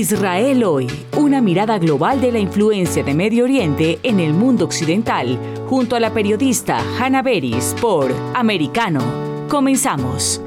Israel hoy, una mirada global de la influencia de Medio Oriente en el mundo occidental, junto a la periodista Hannah Beris por Americano. Comenzamos.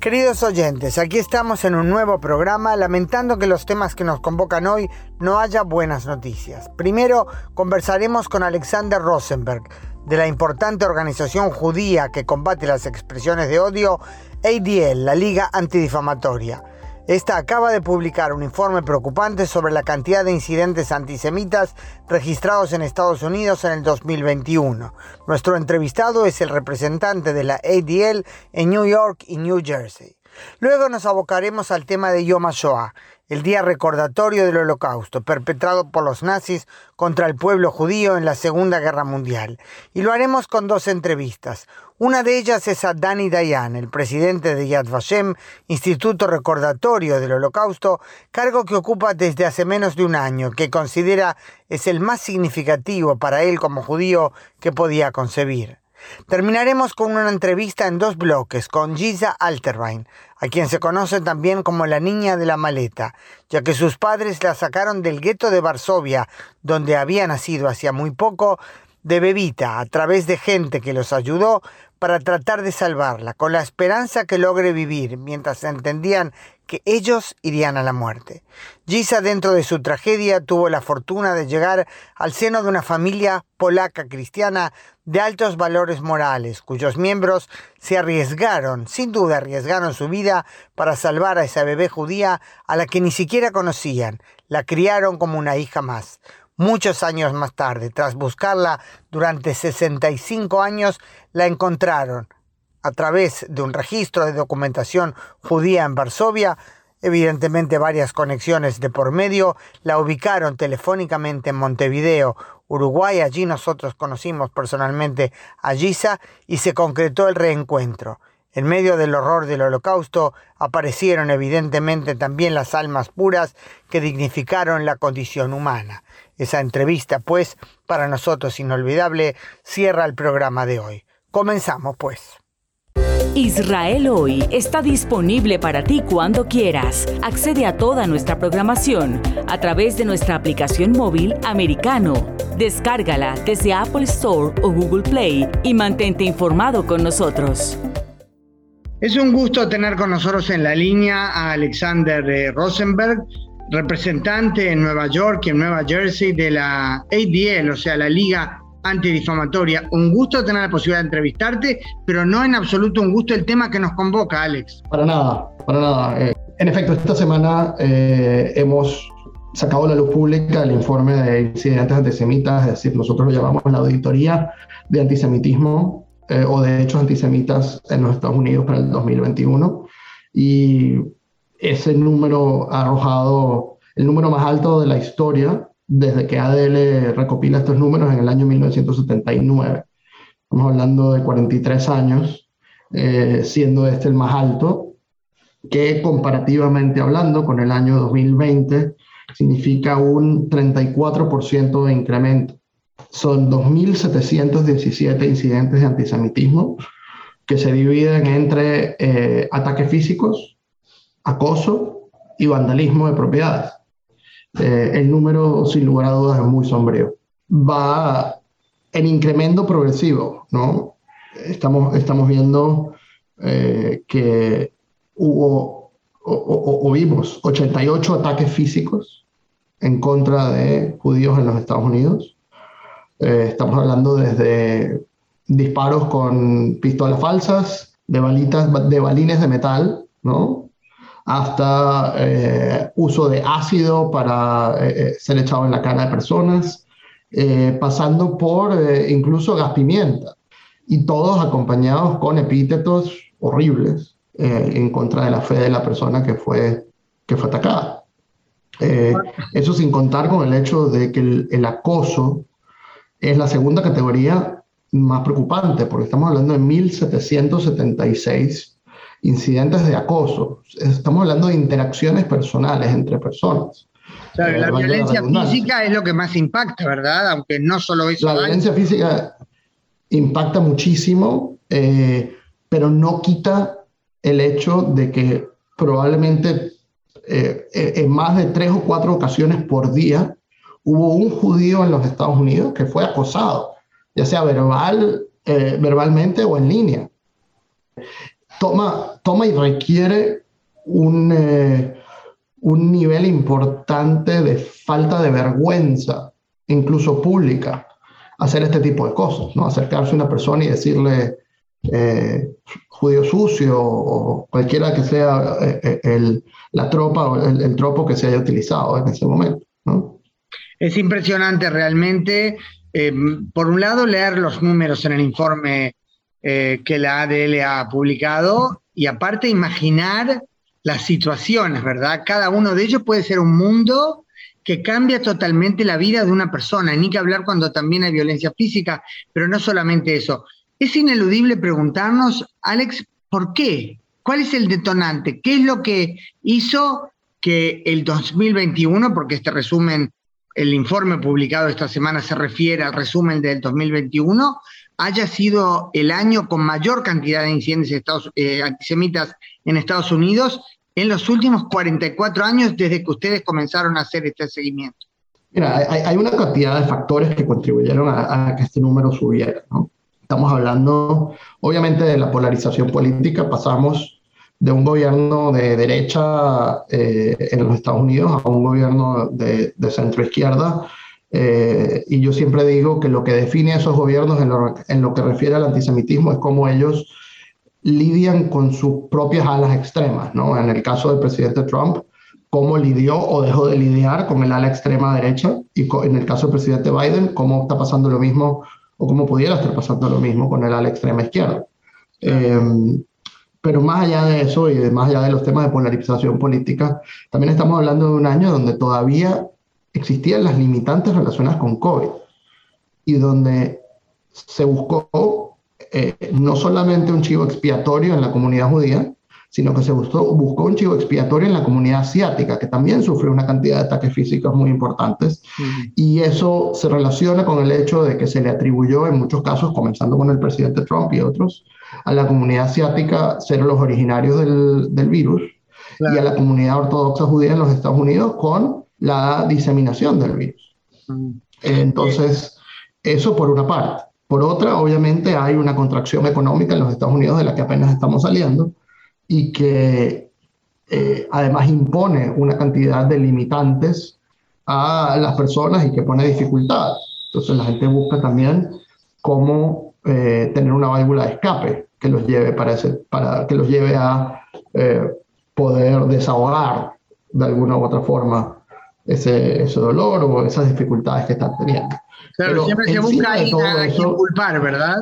Queridos oyentes, aquí estamos en un nuevo programa lamentando que los temas que nos convocan hoy no haya buenas noticias. Primero conversaremos con Alexander Rosenberg, de la importante organización judía que combate las expresiones de odio, ADL, la Liga Antidifamatoria. Esta acaba de publicar un informe preocupante sobre la cantidad de incidentes antisemitas registrados en Estados Unidos en el 2021. Nuestro entrevistado es el representante de la ADL en New York y New Jersey. Luego nos abocaremos al tema de Yom HaShoah, el día recordatorio del holocausto perpetrado por los nazis contra el pueblo judío en la Segunda Guerra Mundial. Y lo haremos con dos entrevistas. Una de ellas es a Dani Dayan, el presidente de Yad Vashem, Instituto Recordatorio del Holocausto, cargo que ocupa desde hace menos de un año, que considera es el más significativo para él como judío que podía concebir. Terminaremos con una entrevista en dos bloques con Giza Alterbein, a quien se conoce también como la niña de la maleta, ya que sus padres la sacaron del gueto de Varsovia, donde había nacido hacía muy poco, de bebita, a través de gente que los ayudó para tratar de salvarla, con la esperanza que logre vivir, mientras entendían que ellos irían a la muerte. Giza, dentro de su tragedia, tuvo la fortuna de llegar al seno de una familia polaca cristiana de altos valores morales, cuyos miembros se arriesgaron, sin duda arriesgaron su vida para salvar a esa bebé judía a la que ni siquiera conocían, la criaron como una hija más. Muchos años más tarde, tras buscarla durante 65 años, la encontraron a través de un registro de documentación judía en Varsovia, evidentemente varias conexiones de por medio, la ubicaron telefónicamente en Montevideo, Uruguay, allí nosotros conocimos personalmente a Giza y se concretó el reencuentro. En medio del horror del holocausto aparecieron evidentemente también las almas puras que dignificaron la condición humana. Esa entrevista, pues, para nosotros inolvidable, cierra el programa de hoy. Comenzamos, pues. Israel hoy está disponible para ti cuando quieras. Accede a toda nuestra programación a través de nuestra aplicación móvil americano. Descárgala desde Apple Store o Google Play y mantente informado con nosotros. Es un gusto tener con nosotros en la línea a Alexander eh, Rosenberg, representante en Nueva York y en Nueva Jersey de la ADL, o sea, la Liga Antidifamatoria. Un gusto tener la posibilidad de entrevistarte, pero no en absoluto un gusto el tema que nos convoca, Alex. Para nada, para nada. Eh, en efecto, esta semana eh, hemos sacado a la luz pública el informe de incidentes antisemitas, es decir, nosotros lo llamamos la auditoría de antisemitismo eh, o de hechos antisemitas en los Estados Unidos para el 2021. Y ese número arrojado el número más alto de la historia desde que ADL recopila estos números en el año 1979. Estamos hablando de 43 años, eh, siendo este el más alto, que comparativamente hablando con el año 2020 significa un 34% de incremento. Son 2.717 incidentes de antisemitismo que se dividen entre eh, ataques físicos, acoso y vandalismo de propiedades. Eh, el número, sin lugar a dudas, es muy sombrío. Va en incremento progresivo, ¿no? Estamos, estamos viendo eh, que hubo o, vimos 88 ataques físicos en contra de judíos en los Estados Unidos. Eh, estamos hablando desde disparos con pistolas falsas, de balitas, de balines de metal, ¿no? Hasta eh, uso de ácido para eh, eh, ser echado en la cara de personas, pasando por incluso gas pimienta, y todos acompañados con epítetos horribles en contra de la fe de la persona que fue, que fue atacada. eso sin contar con el hecho de que el, el acoso es la segunda categoría más preocupante, porque estamos hablando de 1776 incidentes de acoso. Estamos hablando de interacciones personales entre personas. la violencia física es lo que más impacta, ¿verdad? Aunque no solo eso. La violencia física impacta muchísimo, eh, pero no quita el hecho de que probablemente eh, en más de tres o cuatro ocasiones por día hubo un judío en los Estados Unidos que fue acosado, ya sea verbal, eh, verbalmente o en línea. Toma, toma y requiere un, eh, un nivel importante de falta de vergüenza, incluso pública, hacer este tipo de cosas, ¿no? Acercarse a una persona y decirle eh, judío sucio o cualquiera que sea el, la tropa o el, tropo que se haya utilizado en ese momento. Es impresionante realmente, eh, por un lado, leer los números en el informe eh, que la ADL ha publicado y aparte imaginar las situaciones, ¿verdad? Cada uno de ellos puede ser un mundo que cambia totalmente la vida de una persona, ni que hablar cuando también hay violencia física, pero no solamente eso. Es ineludible preguntarnos, Alex, ¿por qué? ¿Cuál es el detonante? ¿Qué es lo que hizo que el 2021, porque este resumen el informe publicado esta semana se refiere al resumen del 2021, haya sido el año con mayor cantidad de incidentes eh, antisemitas en Estados Unidos en los últimos 44 años desde que ustedes comenzaron a hacer este seguimiento. Mira, hay, una cantidad de factores que contribuyeron a, que este número subiera. Estamos hablando, obviamente, de la polarización política. Pasamos de un gobierno de derecha eh, en los Estados Unidos a un gobierno de, de centro izquierda. Eh, y yo siempre digo que lo que define a esos gobiernos en lo, en lo, que refiere al antisemitismo es cómo ellos lidian con sus propias alas extremas. ¿no? En el caso del presidente Trump, cómo lidió o dejó de lidiar con el ala extrema derecha. Y en el caso del presidente Biden, cómo está pasando lo mismo o cómo pudiera estar pasando lo mismo con el ala extrema izquierda. Eh, pero más allá de eso y de, más allá de los temas de polarización política, también estamos hablando de un año donde todavía existían las limitantes relacionadas con COVID y donde se buscó eh, no solamente un chivo expiatorio en la comunidad judía, sino que se buscó, buscó un chivo expiatorio en la comunidad asiática, que también sufrió una cantidad de ataques físicos muy importantes. Y eso se relaciona con el hecho de que se le atribuyó en muchos casos, comenzando con el presidente Trump y otros, a la comunidad asiática ser los originarios del, del virus y a la comunidad ortodoxa judía en los Estados Unidos con la diseminación del virus. Entonces, eso por una parte. Por otra, obviamente hay una contracción económica en los Estados Unidos de la que apenas estamos saliendo y que eh, además impone una cantidad de limitantes a las personas y que pone dificultades. Entonces la gente busca también cómo eh, tener una válvula de escape que los lleve, para, ese, para que los lleve a eh, poder desahogar de alguna u otra forma ese, ese, dolor o esas dificultades que están teniendo. Pero siempre se busca ahí culpar, ¿verdad?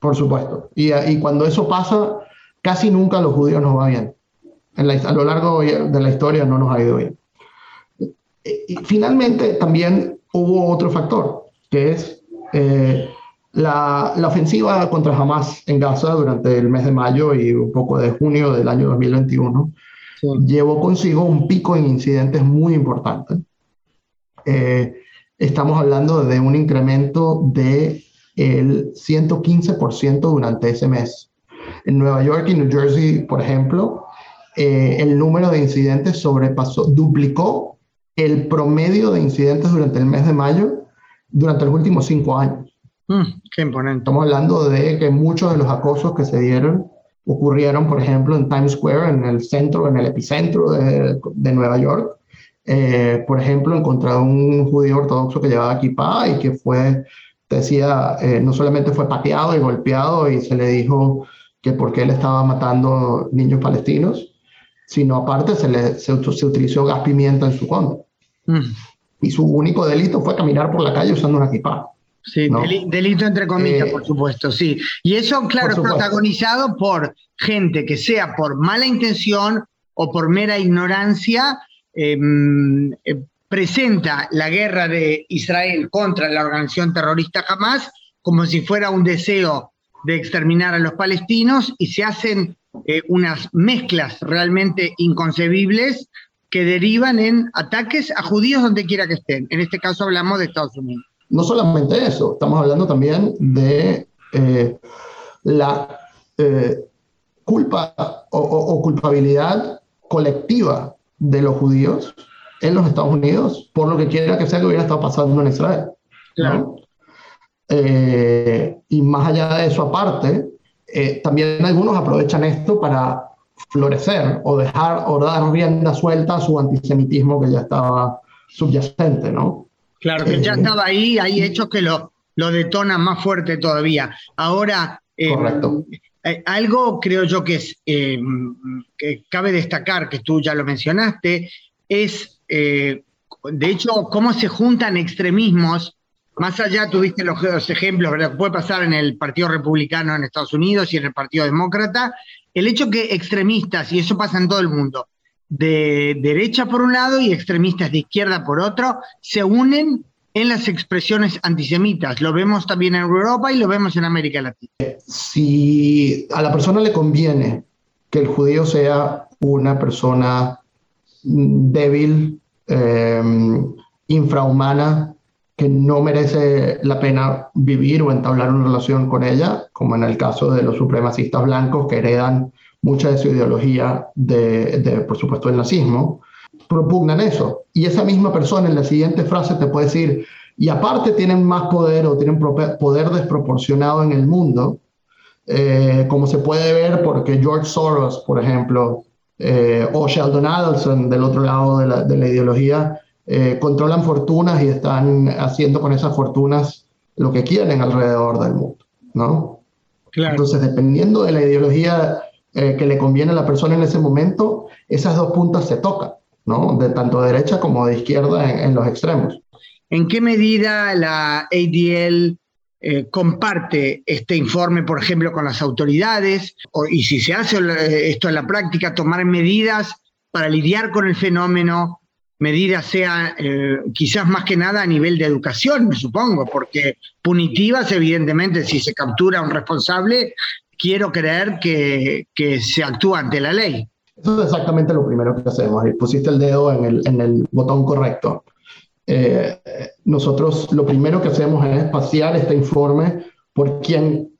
Por supuesto. Y, y, cuando eso pasa, casi nunca a los judíos nos va bien. En a lo largo de la historia no nos ha ido bien. Y, finalmente también hubo otro factor, que es eh, la, la, ofensiva contra Hamas en Gaza durante el mes de mayo y un poco de junio del año 2021 llevó consigo un pico en incidentes muy importante. Eh, estamos hablando de un incremento de el 115% durante ese mes. En Nueva York y New Jersey, por ejemplo, eh, el número de incidentes sobrepasó, duplicó el promedio de incidentes durante el mes de mayo durante los últimos cinco años. Mm, qué imponente. Estamos hablando de que muchos de los acosos que se dieron ocurrieron, por ejemplo, en Times Square, en el centro, en el epicentro de, de Nueva York. Eh, por ejemplo, encontrado un judío ortodoxo que llevaba equipada y que fue, decía, eh, no solamente fue pateado y golpeado y se le dijo que porque él estaba matando niños palestinos, sino aparte se, le, se, utilizó gas pimienta en su contra. Mm. Y su único delito fue caminar por la calle usando una equipada. Sí, delito entre comillas, eh, por supuesto, sí. Y eso, claro, es protagonizado por gente que sea por mala intención o por mera ignorancia, em, eh, presenta la guerra de Israel contra la organización terrorista Hamas como si fuera un deseo de exterminar a los palestinos y se hacen eh, unas mezclas realmente inconcebibles que derivan en ataques a judíos donde quiera que estén. En este caso hablamos de Estados Unidos. No solamente eso, estamos hablando también de eh, la eh, culpa o, culpabilidad colectiva de los judíos en los Estados Unidos por lo que quiera que sea que hubiera estado pasando en Israel. Eh, y más allá de eso, aparte, eh, también algunos aprovechan esto para florecer o dejar o dar rienda suelta a su antisemitismo que ya estaba subyacente, ¿no? Claro, que ya eh, estaba ahí, hay hechos que lo, lo detonan más fuerte todavía. Ahora, Correcto. algo creo yo que, es, que cabe destacar, que tú ya lo mencionaste, es, de hecho, cómo se juntan extremismos más allá tuviste los, ejemplos, ¿verdad? Puede pasar en el Partido Republicano en Estados Unidos y en el Partido Demócrata. El hecho que extremistas, y eso pasa en todo el mundo, de derecha por un lado y extremistas de izquierda por otro, se unen en las expresiones antisemitas. Lo vemos también en Europa y lo vemos en América Latina. Si a la persona le conviene que el judío sea una persona débil, eh, infrahumana, que no merece la pena vivir o entablar una relación con ella, como en el caso de los supremacistas blancos que heredan mucha de su ideología de, por supuesto, el nazismo, propugnan eso. Y esa misma persona en la siguiente frase te puede decir, y aparte tienen más poder o tienen poder desproporcionado en el mundo, eh, como se puede ver porque George Soros, por ejemplo, eh, o Sheldon Adelson del otro lado de la, de la ideología, eh, controlan fortunas y están haciendo con esas fortunas lo que quieren alrededor del mundo, ¿no? Entonces, dependiendo de la ideología eh, que le conviene a la persona en ese momento, esas dos puntas se tocan, ¿no? De tanto de derecha como de izquierda en, los extremos. ¿En qué medida la ADL eh, comparte este informe, por ejemplo, con las autoridades? Y si se hace esto en la práctica, tomar medidas para lidiar con el fenómeno medidas sean eh, quizás más que nada a nivel de educación, me supongo, porque punitivas, evidentemente, si se captura a un responsable, quiero creer que, que, se actúa ante la ley. Eso es exactamente lo primero que hacemos. Y pusiste el dedo en el, en el botón correcto. Eh, nosotros lo primero que hacemos es pasear este informe por quien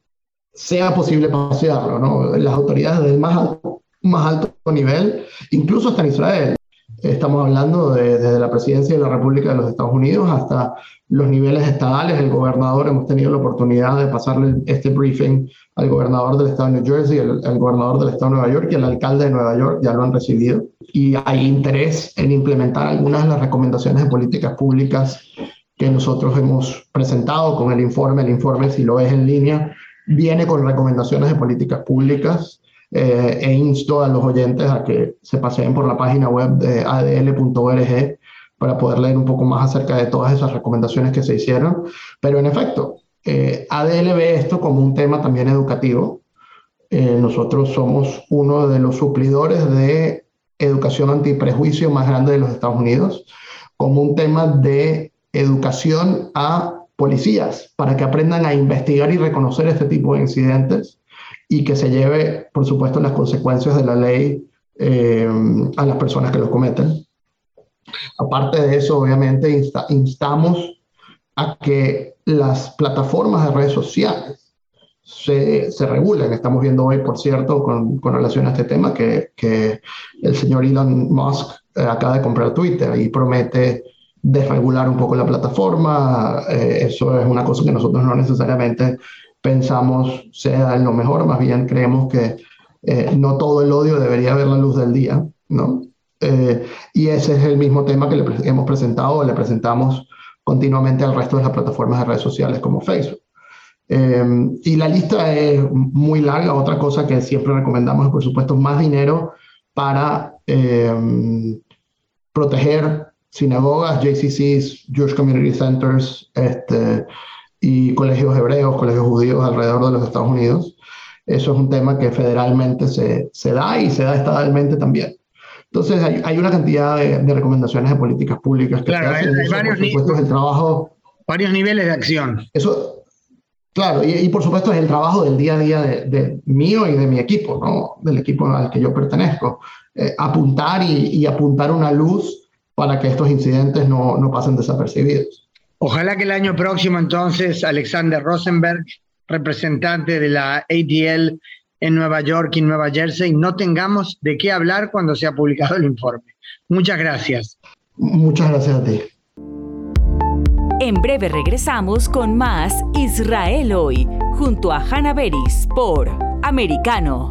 sea posible pasearlo, ¿no? Las autoridades del más alto, más alto nivel, incluso hasta en Israel. Estamos hablando de, desde la presidencia de la República de los Estados Unidos hasta los niveles estadales. El gobernador, hemos tenido la oportunidad de pasarle este briefing al gobernador del estado de New Jersey, al, gobernador del estado de Nueva York y al alcalde de Nueva York, ya lo han recibido. Y hay interés en implementar algunas de las recomendaciones de políticas públicas que nosotros hemos presentado con el informe. El informe, si lo ves en línea, viene con recomendaciones de políticas públicas eh, e insto a los oyentes a que se paseen por la página web de adl.org para poder leer un poco más acerca de todas esas recomendaciones que se hicieron. Pero en efecto, eh, ADL ve esto como un tema también educativo. Eh, nosotros somos uno de los suplidores de educación antiprejuicio más grande de los Estados Unidos, como un tema de educación a policías para que aprendan a investigar y reconocer este tipo de incidentes y que se lleve, por supuesto, las consecuencias de la ley eh, a las personas que lo cometen. Aparte de eso, obviamente, instamos a que las plataformas de redes sociales se, se, regulen. Estamos viendo hoy, por cierto, con, con relación a este tema, que, que el señor Elon Musk eh, acaba de comprar Twitter y promete desregular un poco la plataforma. Eh, eso es una cosa que nosotros no necesariamente pensamos sea lo mejor, más bien creemos que eh, no todo el odio debería ver la luz del día, ¿no? Eh, y ese es el mismo tema que le hemos presentado o le presentamos continuamente al resto de las plataformas de redes sociales como Facebook. Eh, y la lista es muy larga. Otra cosa que siempre recomendamos es, por supuesto, más dinero para proteger sinagogas, JCCs, Jewish Community Centers, este, y colegios hebreos, colegios judíos alrededor de los Estados Unidos. Eso es un tema que federalmente se, se da y se da estadalmente también. Entonces, hay, hay una cantidad de, de, recomendaciones de políticas públicas que claro, hacen. Hay, varios, el trabajo, varios niveles de acción. Eso, claro, y, y, por supuesto es el trabajo del día a día de, de, mío y de mi equipo, ¿no? del equipo al que yo pertenezco. Eh, apuntar y, y apuntar una luz para que estos incidentes no, no pasen desapercibidos. Ojalá que el año próximo entonces Alexander Rosenberg, representante de la ADL en Nueva York y Nueva Jersey no tengamos de qué hablar cuando se ha publicado el informe. Muchas gracias. Muchas gracias a ti. En breve regresamos con más Israel hoy, junto a Hannah Beris por Americano.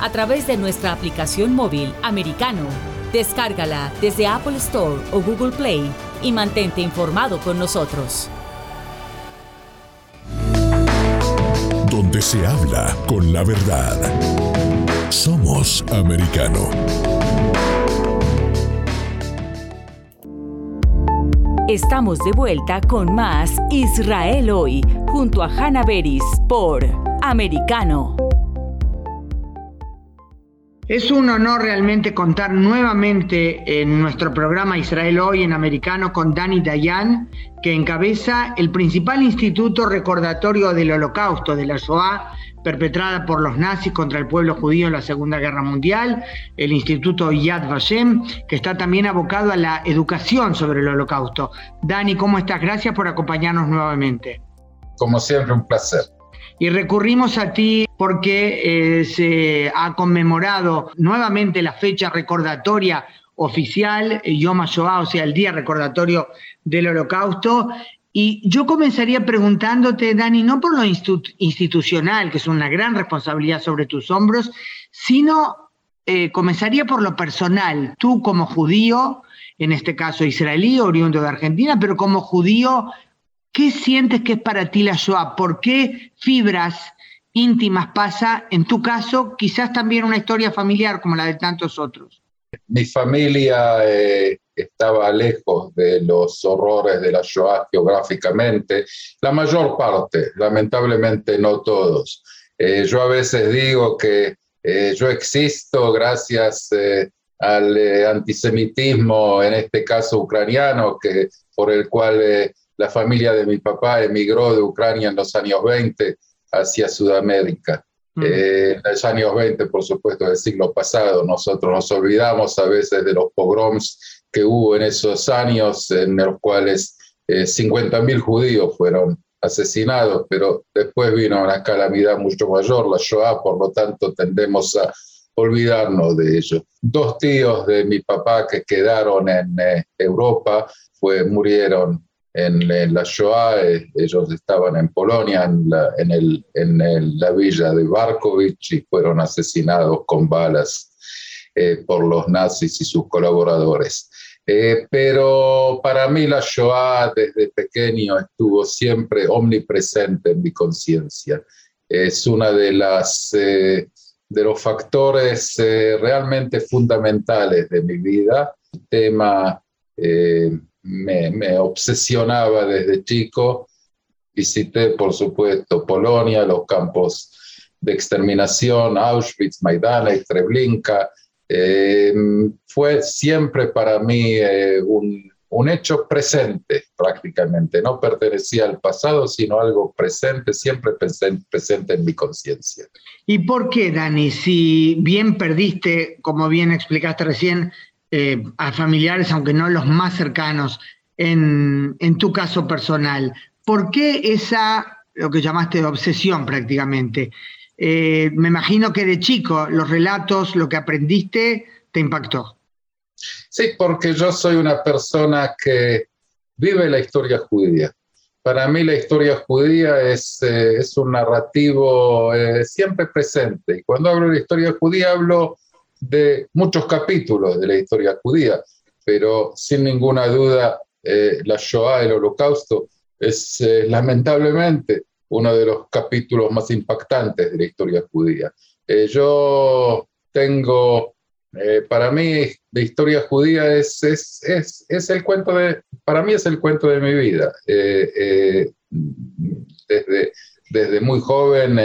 a través de nuestra aplicación móvil americano. Descárgala desde Apple Store o Google Play y mantente informado con nosotros. Donde se habla con la verdad. Somos americano. Estamos de vuelta con más Israel hoy, junto a Hannah Beris por Americano. Es un honor realmente contar nuevamente en nuestro programa Israel Hoy en Americano con Dani Dayan, que encabeza el principal instituto recordatorio del holocausto, de la Shoah, perpetrada por los nazis contra el pueblo judío en la Segunda Guerra Mundial, el Instituto Yad Vashem, que está también abocado a la educación sobre el holocausto. Dani, ¿cómo estás? Gracias por acompañarnos nuevamente. Como siempre, un placer. Y recurrimos a ti porque eh, se ha conmemorado nuevamente la fecha recordatoria oficial, eh, Yom HaShoah, o sea, el día recordatorio del holocausto. Y yo comenzaría preguntándote, Dani, no por lo institucional, que es una gran responsabilidad sobre tus hombros, sino eh, comenzaría por lo personal. Tú como judío, en este caso israelí, oriundo de Argentina, pero como judío ¿Qué sientes que es para ti la Shoah? ¿Por qué fibras íntimas pasa, en tu caso, quizás también una historia familiar como la de tantos otros? Mi familia eh, estaba lejos de los horrores de la Shoah geográficamente, la mayor parte, lamentablemente no todos. Eh, yo a veces digo que eh, yo existo gracias al antisemitismo, en este caso ucraniano, que, por el cual la familia de mi papá emigró de Ucrania en los años 20 hacia Sudamérica. Mm. Eh, en los años 20, por supuesto, del siglo pasado, nosotros nos olvidamos a veces de los pogroms que hubo en esos años, en los cuales eh, 50.000 judíos fueron asesinados, pero después vino una calamidad mucho mayor, la Shoah, por lo tanto tendemos a olvidarnos de ello. Dos tíos de mi papá que quedaron en eh, Europa fue, murieron en, la Shoah, eh, ellos estaban en Polonia, en, la, en, el, en la villa de Barkovich y fueron asesinados con balas eh, por los nazis y sus colaboradores. Eh, pero para mí la Shoah desde pequeño estuvo siempre omnipresente en mi conciencia. es una de las de los factores realmente fundamentales de mi vida. El tema me, obsesionaba desde chico. Visité, por supuesto, Polonia, los campos de exterminación, Auschwitz, Maidana, Treblinka. Eh, fue siempre para mí eh, un, un, hecho presente prácticamente, no pertenecía al pasado, sino algo presente, siempre presente, presente en mi conciencia. ¿Y por qué, Dani, si bien perdiste, como bien explicaste recién, eh, a familiares, aunque no los más cercanos, en, en tu caso personal, ¿por qué esa, lo que llamaste obsesión prácticamente? Eh, me imagino que de chico los relatos, lo que aprendiste, te impactó. Sí, porque yo soy una persona que vive la historia judía. Para mí la historia judía es, eh, es un narrativo siempre presente. Y cuando hablo de la historia judía hablo de muchos capítulos de la historia judía, pero sin ninguna duda la Shoah, el holocausto, es lamentablemente uno de los capítulos más impactantes de la historia judía. Eh, yo tengo, eh, para mí, la historia judía es, es, es, es, el cuento de, para mí es el cuento de mi vida. Eh, desde, desde muy joven,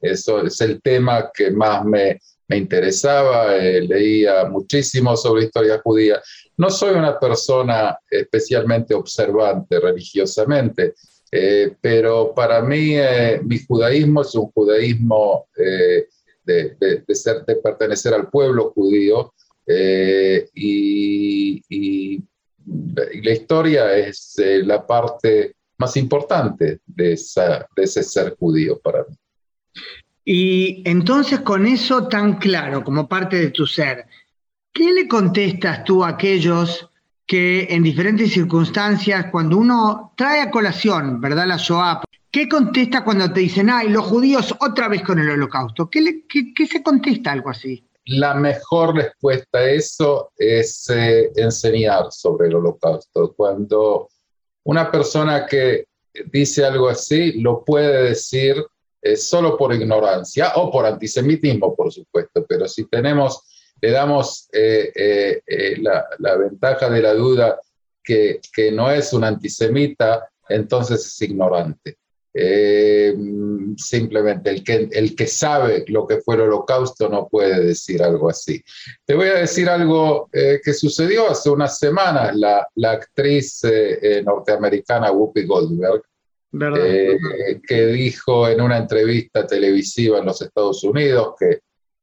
eso es el tema que más me, me interesaba, leía muchísimo sobre historia judía. No soy una persona especialmente observante religiosamente, eh, pero para mí eh, mi judaísmo es un judaísmo eh, de, de, ser, de pertenecer al pueblo judío y, y, la historia es la parte más importante de, esa, de ese ser judío para mí. Y entonces con eso tan claro como parte de tu ser, ¿qué le contestas tú a aquellos que en diferentes circunstancias, cuando uno trae a colación, ¿verdad? La Shoah, ¿qué contesta cuando te dicen, ay, los judíos otra vez con el holocausto? ¿Qué, qué, se contesta algo así? La mejor respuesta a eso es eh, enseñar sobre el holocausto. Cuando una persona que dice algo así lo puede decir eh, solo por ignorancia o por antisemitismo, por supuesto, pero si tenemos le damos eh, eh, eh, la, ventaja de la duda que, que, no es un antisemita, entonces es ignorante. simplemente el que, el que sabe lo que fue el holocausto no puede decir algo así. Te voy a decir algo que sucedió hace unas semanas. La, la actriz norteamericana Whoopi Goldberg, que dijo en una entrevista televisiva en los Estados Unidos que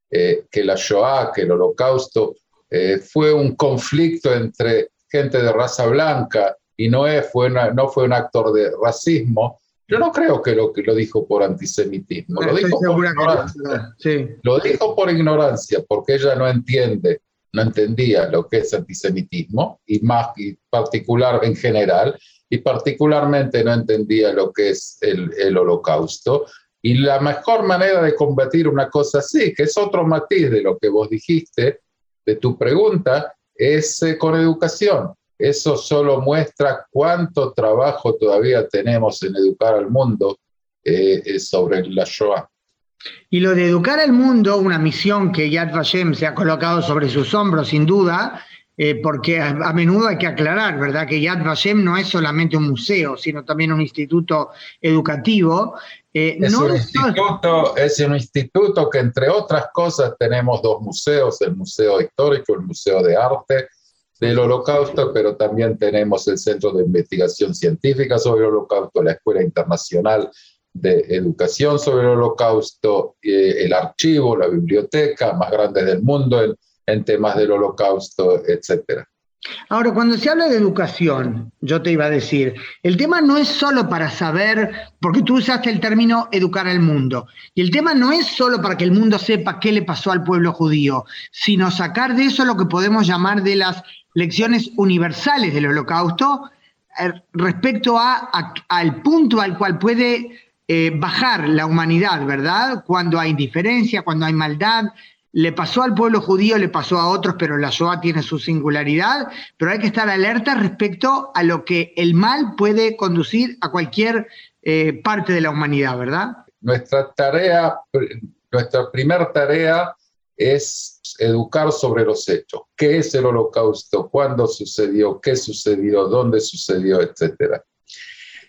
eh, que la Shoah, que el holocausto, eh, fue un conflicto entre gente de raza blanca y no, fue no fue un actor de racismo, yo no creo que lo, que lo dijo por antisemitismo, lo dijo por, ignorancia. lo dijo por ignorancia, porque ella no entiende, no entendía lo que es antisemitismo, y más y particular en general, y particularmente no entendía lo que es el, el holocausto, y la mejor manera de combatir una cosa así, que es otro matiz de lo que vos dijiste, de tu pregunta, es eh, con educación. Eso solo muestra cuánto trabajo todavía tenemos en educar al mundo eh, eh, sobre la Shoah. Y lo de educar al mundo, una misión que Yad Vashem se ha colocado sobre sus hombros, sin duda, porque a, a, menudo hay que aclarar, ¿verdad?, que Yad Vashem no es solamente un museo, sino también un instituto educativo, eh, es, un instituto, es un instituto que, entre otras cosas, tenemos dos museos, el Museo Histórico, el Museo de Arte del Holocausto, pero también tenemos el Centro de Investigación Científica sobre el Holocausto, la Escuela Internacional de Educación sobre el Holocausto, eh, el archivo, la biblioteca más grande del mundo en, en temas del Holocausto, etcétera. Ahora, cuando se habla de educación, yo te iba a decir, el tema no es solo para saber, porque tú usaste el término educar al mundo, y el tema no es solo para que el mundo sepa qué le pasó al pueblo judío, sino sacar de eso lo que podemos llamar de las lecciones universales del holocausto eh, respecto a, al punto al cual puede eh, bajar la humanidad, ¿verdad? Cuando hay indiferencia, cuando hay maldad, le pasó al pueblo judío, le pasó a otros, pero la Shoah tiene su singularidad, pero hay que estar alerta respecto a lo que el mal puede conducir a cualquier eh, parte de la humanidad, ¿verdad? nuestra tarea, nuestra primera tarea es educar sobre los hechos. ¿Qué es el holocausto? ¿Cuándo sucedió? ¿Qué sucedió? ¿Dónde sucedió? Etcétera.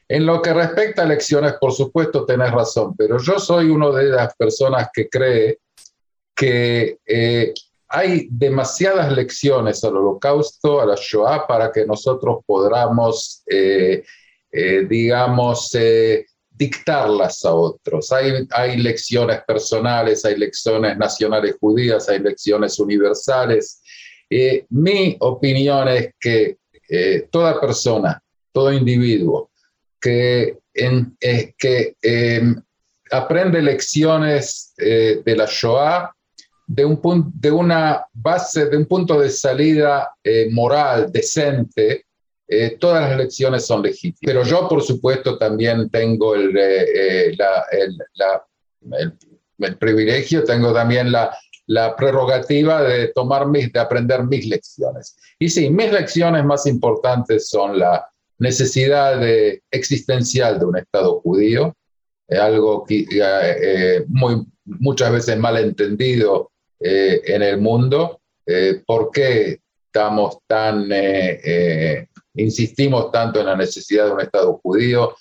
En lo que respecta a lecciones, por supuesto, tenés razón, pero yo soy una de las personas que cree que eh, hay demasiadas lecciones al holocausto, a la Shoah, para que nosotros podamos, eh, eh, digamos, dictarlas a otros. Hay, hay lecciones personales, hay lecciones nacionales judías, hay lecciones universales. mi opinión es que toda persona, todo individuo, que, que em, aprende lecciones de la Shoah de, un de una base, de un punto de salida eh, moral, decente, todas las lecciones son legítimas. Pero yo, por supuesto, también tengo el, la, el, el, privilegio, tengo también la, la prerrogativa de tomar mis, de aprender mis lecciones. Y sí, mis lecciones más importantes son la, necesidad existencial de un Estado judío, algo que, eh, eh, muy, muchas veces mal entendido eh, en el mundo. ¿Por qué estamos tan, insistimos tanto en la necesidad de un Estado judío?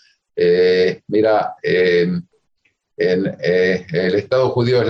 mira, en, eh, el Estado judío,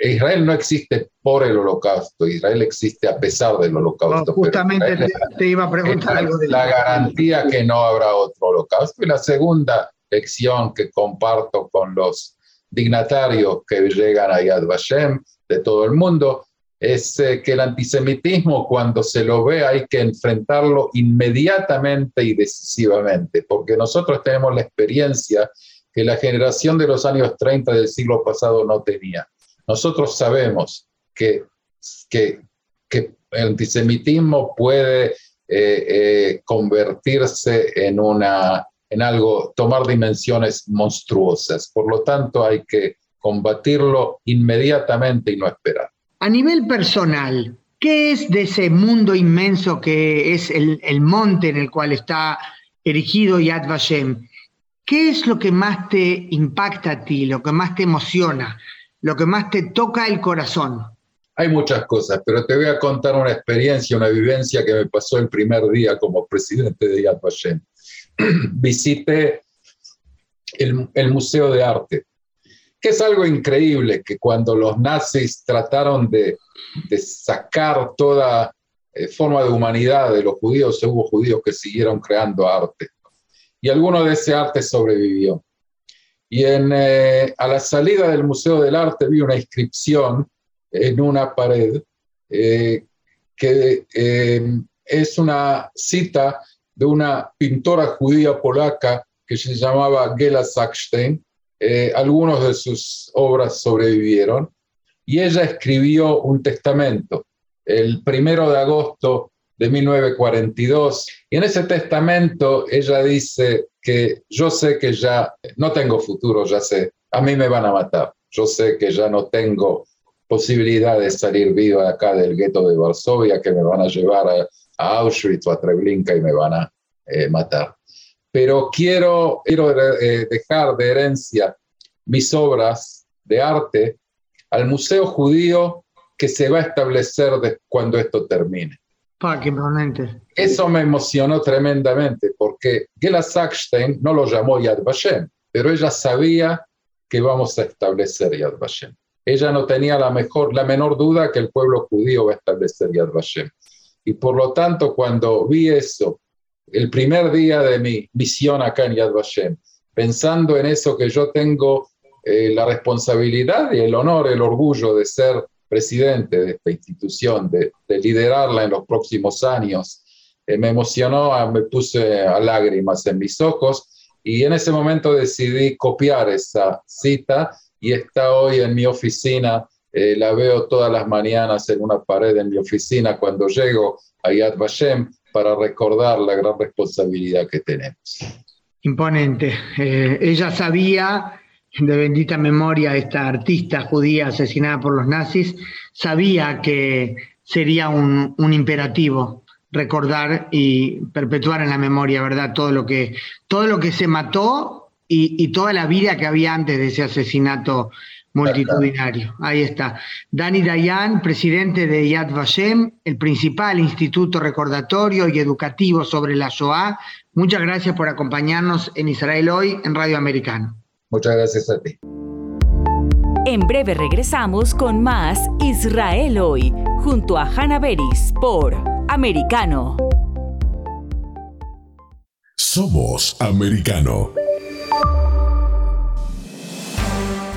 Israel no existe por el holocausto, Israel existe a pesar del holocausto. justamente te, iba a preguntar algo de la garantía que no habrá otro holocausto. Y la segunda lección que comparto con los dignatarios que llegan a Yad Vashem de todo el mundo es eh, que el antisemitismo cuando se lo ve hay que enfrentarlo inmediatamente y decisivamente, porque nosotros tenemos la experiencia que la generación de los años 30 del siglo pasado no tenía. Nosotros sabemos que, que, el antisemitismo puede eh, eh, convertirse en, una, en algo, tomar dimensiones monstruosas. Por lo tanto, hay que combatirlo inmediatamente y no esperar. A nivel personal, ¿qué es de ese mundo inmenso que es el, el monte en el cual está erigido Yad Vashem? ¿Qué es lo que más te impacta a ti, lo que más te emociona, lo que más te toca el corazón? Hay muchas cosas, pero te voy a contar una experiencia, una vivencia que me pasó el primer día como presidente de Yad Vashem. Visité el, Museo de Arte, que es algo increíble, que cuando los nazis trataron de, sacar toda eh, forma de humanidad de los judíos, hubo judíos que siguieron creando arte y alguno de ese arte sobrevivió. Y en, eh, a la salida del Museo del Arte vi una inscripción en una pared eh, que eh, es una cita de una pintora judía polaca que se llamaba Gela Sackstein. Algunos de sus obras sobrevivieron y ella escribió un testamento el primero de agosto de 1942. Y en ese testamento ella dice que yo sé que ya no tengo futuro, ya sé, a mí me van a matar, yo sé que ya no tengo posibilidad de salir viva acá del gueto de Varsovia, que me van a llevar a, Auschwitz o a Treblinka y me van a eh, matar. Pero quiero, quiero eh, dejar de herencia mis obras de arte al Museo Judío que se va a establecer cuando esto termine. Eso me emocionó tremendamente porque Gela Sackstein no lo llamó Yad Vashem, pero ella sabía que vamos a establecer Yad Vashem. Ella no tenía la, mejor, la menor duda que el pueblo judío va a establecer Yad Vashem. Y por lo tanto, cuando vi eso, el primer día de mi misión acá en Yad Vashem, pensando en eso que yo tengo eh, la responsabilidad y el honor, el orgullo de ser presidente de esta institución, de, liderarla en los próximos años, eh, me emocionó, ah, me puse a lágrimas en mis ojos y en ese momento decidí copiar esa cita y está hoy en mi oficina. Eh, la veo todas las mañanas en una pared en mi oficina cuando llego a Yad Vashem para recordar la gran responsabilidad que tenemos. Imponente. Eh, ella sabía de bendita memoria, esta artista judía asesinada por los nazis, sabía que sería un, imperativo recordar y perpetuar en la memoria, ¿verdad? Todo lo que, todo lo que se mató y, toda la vida que había antes de ese asesinato multitudinario. Ahí está. Dani Dayan, presidente de Yad Vashem, el principal instituto recordatorio y educativo sobre la Shoah. Muchas gracias por acompañarnos en Israel hoy en Radio Americano. Muchas gracias a ti. En breve regresamos con más Israel hoy, junto a Hannah Beris por Americano. Somos Americano.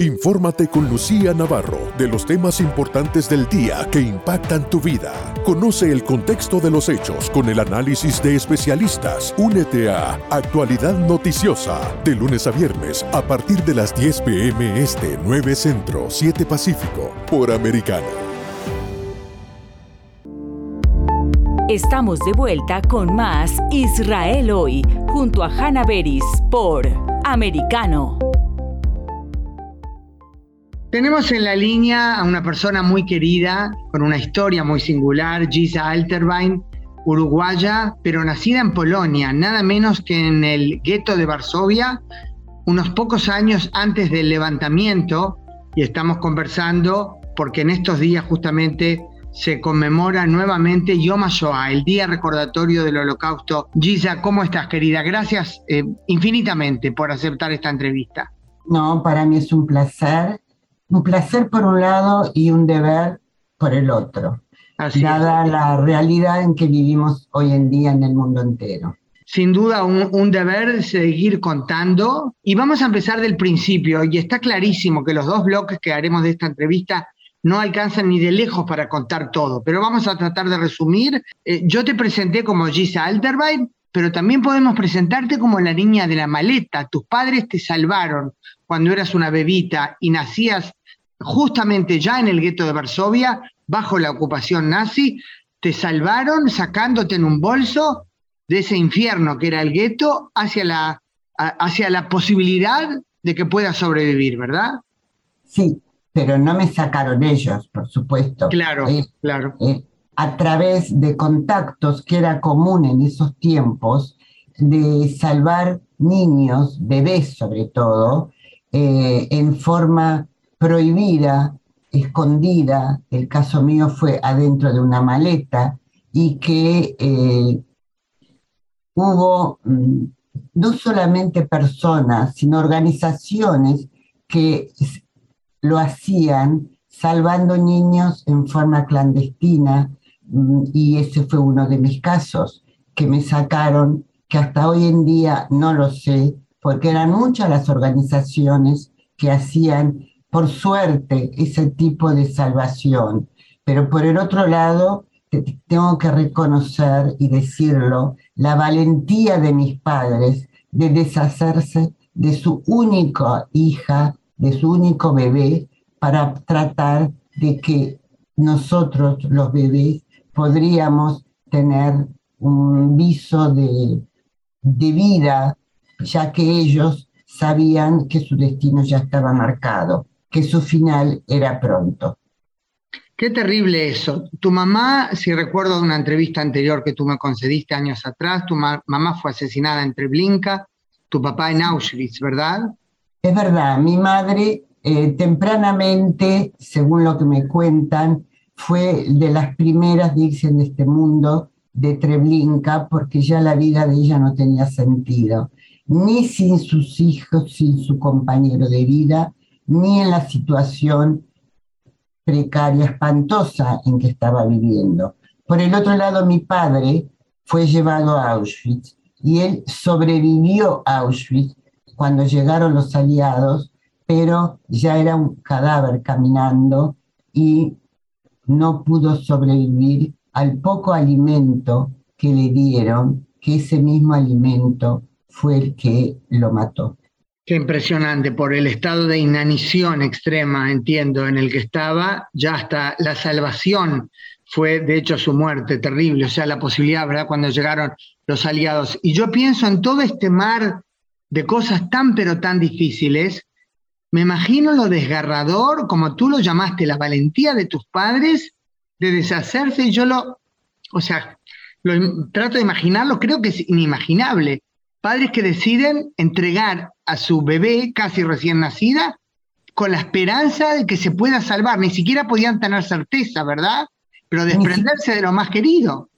Infórmate con Lucía Navarro de los temas importantes del día que impactan tu vida. Conoce el contexto de los hechos con el análisis de especialistas. Únete a Actualidad Noticiosa de lunes a viernes a partir de las 10 pm este 9 Centro 7 Pacífico por Americano. Estamos de vuelta con más Israel hoy junto a Hannah Beris por Americano. Tenemos en la línea a una persona muy querida, con una historia muy singular, Gisa Alterbein, uruguaya, pero nacida en Polonia, nada menos que en el gueto de Varsovia, unos pocos años antes del levantamiento, y estamos conversando porque en estos días justamente se conmemora nuevamente Yom HaShoah, el día recordatorio del holocausto. Gisa, ¿cómo estás, querida? Gracias eh, infinitamente por aceptar esta entrevista. No, para mí es un placer un placer por un lado y un deber por el otro, dada la realidad en que vivimos hoy en día en el mundo entero. Sin duda, un, un, deber seguir contando. Y vamos a empezar del principio. Y está clarísimo que los dos bloques que haremos de esta entrevista no alcanzan ni de lejos para contar todo, pero vamos a tratar de resumir. Eh, yo te presenté como Gisa Alterbein, pero también podemos presentarte como la niña de la maleta. Tus padres te salvaron cuando eras una bebita y nacías justamente ya en el gueto de Varsovia, bajo la ocupación nazi, te salvaron sacándote en un bolso de ese infierno que era el gueto hacia la, hacia la posibilidad de que puedas sobrevivir, ¿verdad? Sí, pero no me sacaron ellos, por supuesto. Claro, eh, claro. Eh, a través de contactos que era común en esos tiempos, de salvar niños, bebés sobre todo, eh, en forma prohibida, escondida, el caso mío fue adentro de una maleta, y que eh, hubo mm, no solamente personas, sino organizaciones que lo hacían salvando niños en forma clandestina, mm, y ese fue uno de mis casos, que me sacaron, que hasta hoy en día no lo sé, porque eran muchas las organizaciones que hacían, por suerte, ese tipo de salvación. Pero por el otro lado, tengo que reconocer y decirlo, la valentía de mis padres de deshacerse de su única hija, de su único bebé, para tratar de que nosotros, los bebés, podríamos tener un viso de, de vida, ya que ellos sabían que su destino ya estaba marcado, que su final era pronto. Qué terrible eso. Tu mamá, si recuerdo de una entrevista anterior que tú me concediste años atrás, tu mamá fue asesinada en Treblinka, tu papá en Auschwitz, ¿verdad? Es verdad, mi madre eh, tempranamente, según lo que me cuentan, fue de las primeras, dicen, de este mundo de Treblinka, porque ya la vida de ella no tenía sentido, ni sin sus hijos, sin su compañero de vida, ni en la situación precaria, espantosa en que estaba viviendo. Por el otro lado, mi padre fue llevado a Auschwitz y él sobrevivió a Auschwitz cuando llegaron los aliados, pero ya era un cadáver caminando y no pudo sobrevivir al poco alimento que le dieron, que ese mismo alimento fue el que lo mató. Qué impresionante, por el estado de inanición extrema, entiendo, en el que estaba, ya hasta la salvación fue de hecho su muerte terrible, o sea, la posibilidad, ¿verdad?, cuando llegaron los aliados. Y yo pienso en todo este mar de cosas tan pero tan difíciles, me imagino lo desgarrador, como tú lo llamaste, la valentía de tus padres de deshacerse, y yo lo, o sea, lo trato de imaginarlo, creo que es inimaginable padres que deciden entregar a su bebé casi recién nacida con la esperanza de que se pueda salvar. Ni siquiera podían tener certeza, ¿verdad? Pero desprenderse de lo más querido.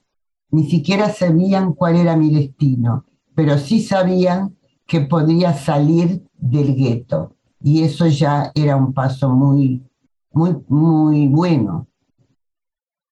Ni siquiera sabían cuál era mi destino, pero sí sabían que podía salir del gueto. Y eso ya era un paso muy, muy, muy bueno.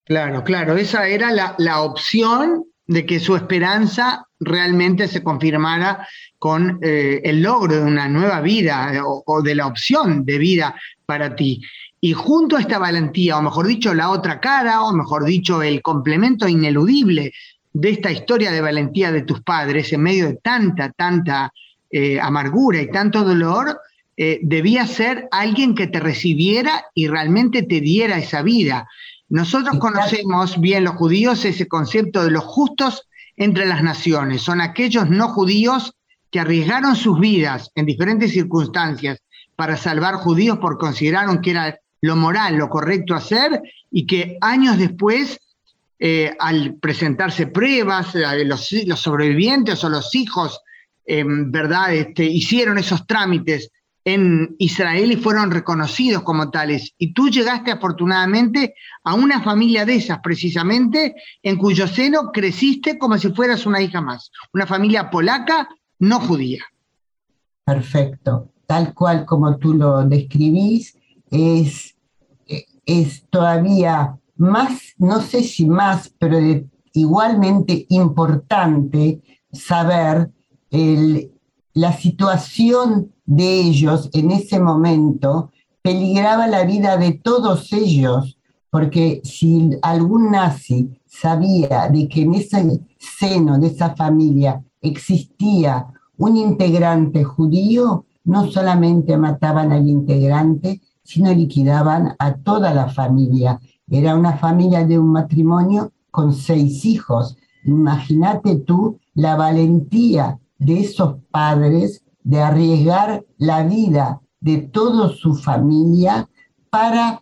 Claro, claro, esa era la, la opción de que su esperanza realmente se confirmara con eh, el logro de una nueva vida eh, o, de la opción de vida para ti. Y junto a esta valentía, o mejor dicho, la otra cara, o mejor dicho, el complemento ineludible de esta historia de valentía de tus padres en medio de tanta, tanta eh, amargura y tanto dolor, debía ser alguien que te recibiera y realmente te diera esa vida. Nosotros conocemos bien los judíos ese concepto de los justos entre las naciones. Son aquellos no judíos que arriesgaron sus vidas en diferentes circunstancias para salvar judíos porque consideraron que era lo moral, lo correcto hacer, y que años después, eh, al presentarse pruebas, eh, los, sobrevivientes o los hijos, ¿verdad?, este, hicieron esos trámites en Israel y fueron reconocidos como tales. Y tú llegaste afortunadamente a una familia de esas, precisamente, en cuyo seno creciste como si fueras una hija más, una familia polaca no judía. Perfecto, tal cual como tú lo describís, es, es todavía más, no sé si más, pero igualmente importante saber la situación de ellos en ese momento peligraba la vida de todos ellos, porque si algún nazi sabía de que en ese seno de esa familia existía un integrante judío, no solamente mataban al integrante, sino liquidaban a toda la familia. Era una familia de un matrimonio con seis hijos. Imagínate tú la valentía de esos padres de arriesgar la vida de toda su familia para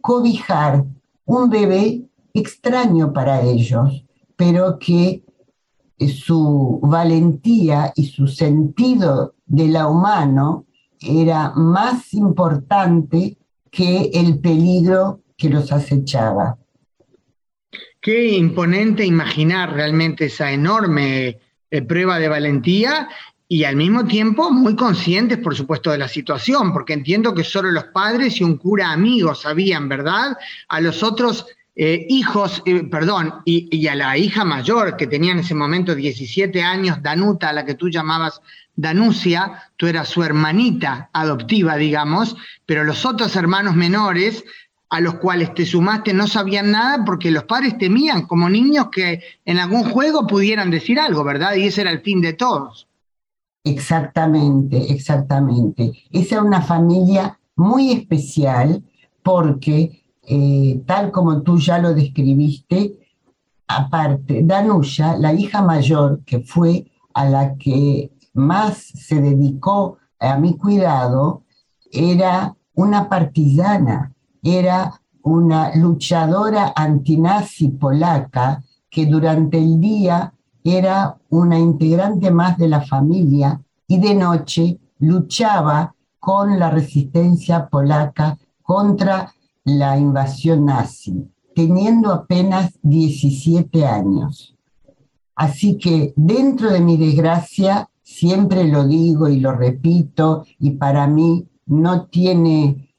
cobijar un bebé extraño para ellos, pero que su valentía y su sentido de la humano era más importante que el peligro que los acechaba. Qué imponente imaginar realmente esa enorme eh, prueba de valentía y al mismo tiempo muy conscientes, por supuesto, de la situación, porque entiendo que solo los padres y un cura amigo sabían, ¿verdad? A los otros eh, hijos, eh, perdón, y, a la hija mayor que tenía en ese momento 17 años, Danuta, a la que tú llamabas Danusia, tú eras su hermanita adoptiva, digamos, pero los otros hermanos menores a los cuales te sumaste no sabían nada porque los padres temían como niños que en algún juego pudieran decir algo, ¿verdad? Y ese era el fin de todos. Exactamente, exactamente. Esa es una familia muy especial porque eh, tal como tú ya lo describiste, aparte, Danusha, la hija mayor, que fue a la que más se dedicó a mi cuidado, era una partizana, era una luchadora antinazi polaca que durante el día era una integrante más de la familia y de noche luchaba con la resistencia polaca contra la invasión nazi, teniendo apenas 17 años. Así que dentro de mi desgracia, siempre lo digo y lo repito, y para mí no tiene,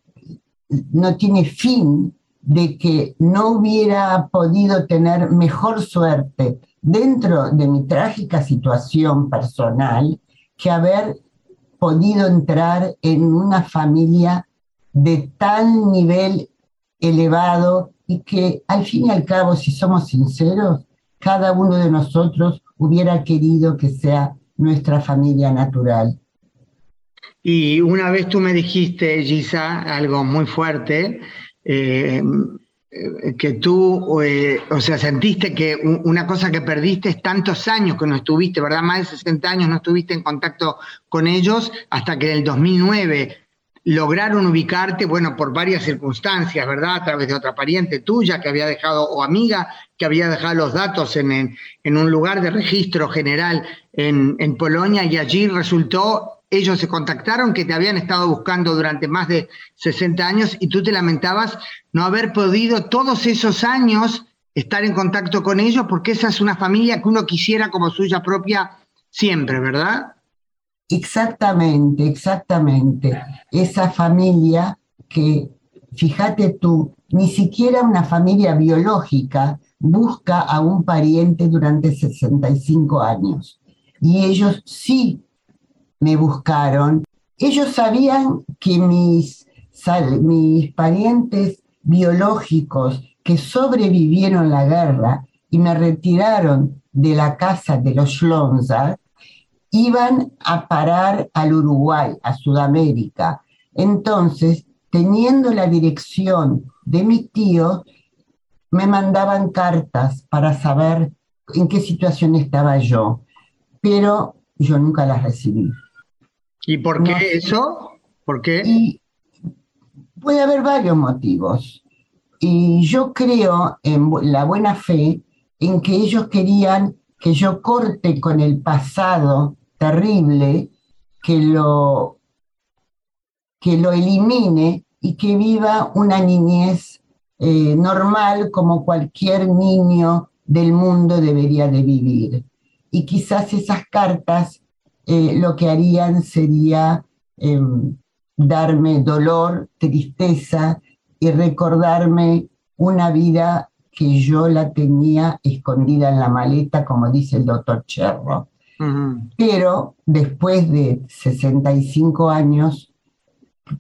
no tiene fin de que no hubiera podido tener mejor suerte dentro de mi trágica situación personal que haber podido entrar en una familia de tal nivel elevado y que al fin y al cabo, si somos sinceros, cada uno de nosotros hubiera querido que sea nuestra familia natural. Y una vez tú me dijiste, Gisa, algo muy fuerte, eh, que tú, eh, o sea, sentiste que una cosa que perdiste es tantos años que no estuviste, ¿verdad? Más de 60 años no estuviste en contacto con ellos hasta que en el 2009 lograron ubicarte, bueno, por varias circunstancias, ¿verdad? A través de otra pariente tuya que había dejado, o amiga, que había dejado los datos en, en, un lugar de registro general en, en, Polonia y allí resultó, ellos se contactaron que te habían estado buscando durante más de 60 años y tú te lamentabas no haber podido todos esos años estar en contacto con ellos porque esa es una familia que uno quisiera como suya propia siempre, ¿verdad? Exactamente, exactamente. Esa familia que, fíjate tú, ni siquiera una familia biológica busca a un pariente durante 65 años. Y ellos sí me buscaron. Ellos sabían que mis, mis parientes biológicos que sobrevivieron la guerra y me retiraron de la casa de los Schlonza, iban a parar al Uruguay, a Sudamérica. Entonces, teniendo la dirección de mi tío, me mandaban cartas para saber en qué situación estaba yo, pero yo nunca las recibí. ¿Y por qué eso? ¿Por qué? puede haber varios motivos. Y yo creo en la buena fe en que ellos querían que yo corte con el pasado terrible, que lo, que lo elimine y que viva una niñez eh, normal como cualquier niño del mundo debería de vivir. Y quizás esas cartas eh, lo que harían sería em, darme dolor, tristeza y recordarme una vida que yo la tenía escondida en la maleta, como dice el doctor Cherro. Pero después de 65 años,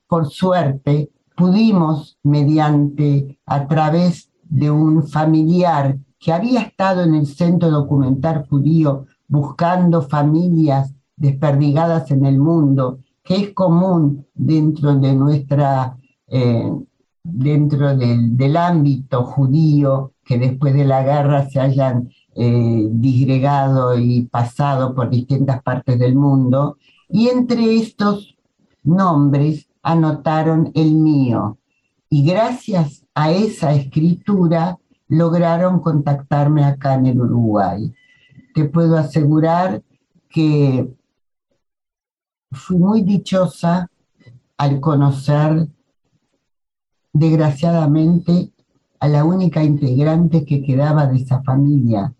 por suerte, pudimos, mediante, a través de un familiar que había estado en el Centro Documental Judío buscando familias desperdigadas en el mundo, que es común dentro de nuestra, eh, dentro del, del ámbito judío, que después de la guerra se hayan eh, disgregado y pasado por distintas partes del mundo, y entre estos nombres anotaron el mío. Y gracias a esa escritura lograron contactarme acá en el Uruguay. Te puedo asegurar que fui muy dichosa al conocer, desgraciadamente, a la única integrante que quedaba de esa familia,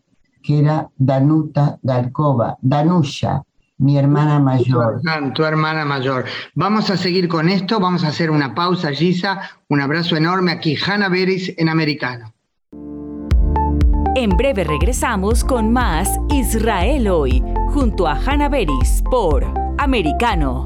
que era Danuta Galkova, Danusha, mi hermana mayor. Tu hermana mayor. Vamos a seguir con esto, vamos a hacer una pausa, Gisa. Un abrazo enorme aquí, Hanna Beris en Americano. En breve regresamos con más Israel hoy, junto a Hannah Beris por Americano.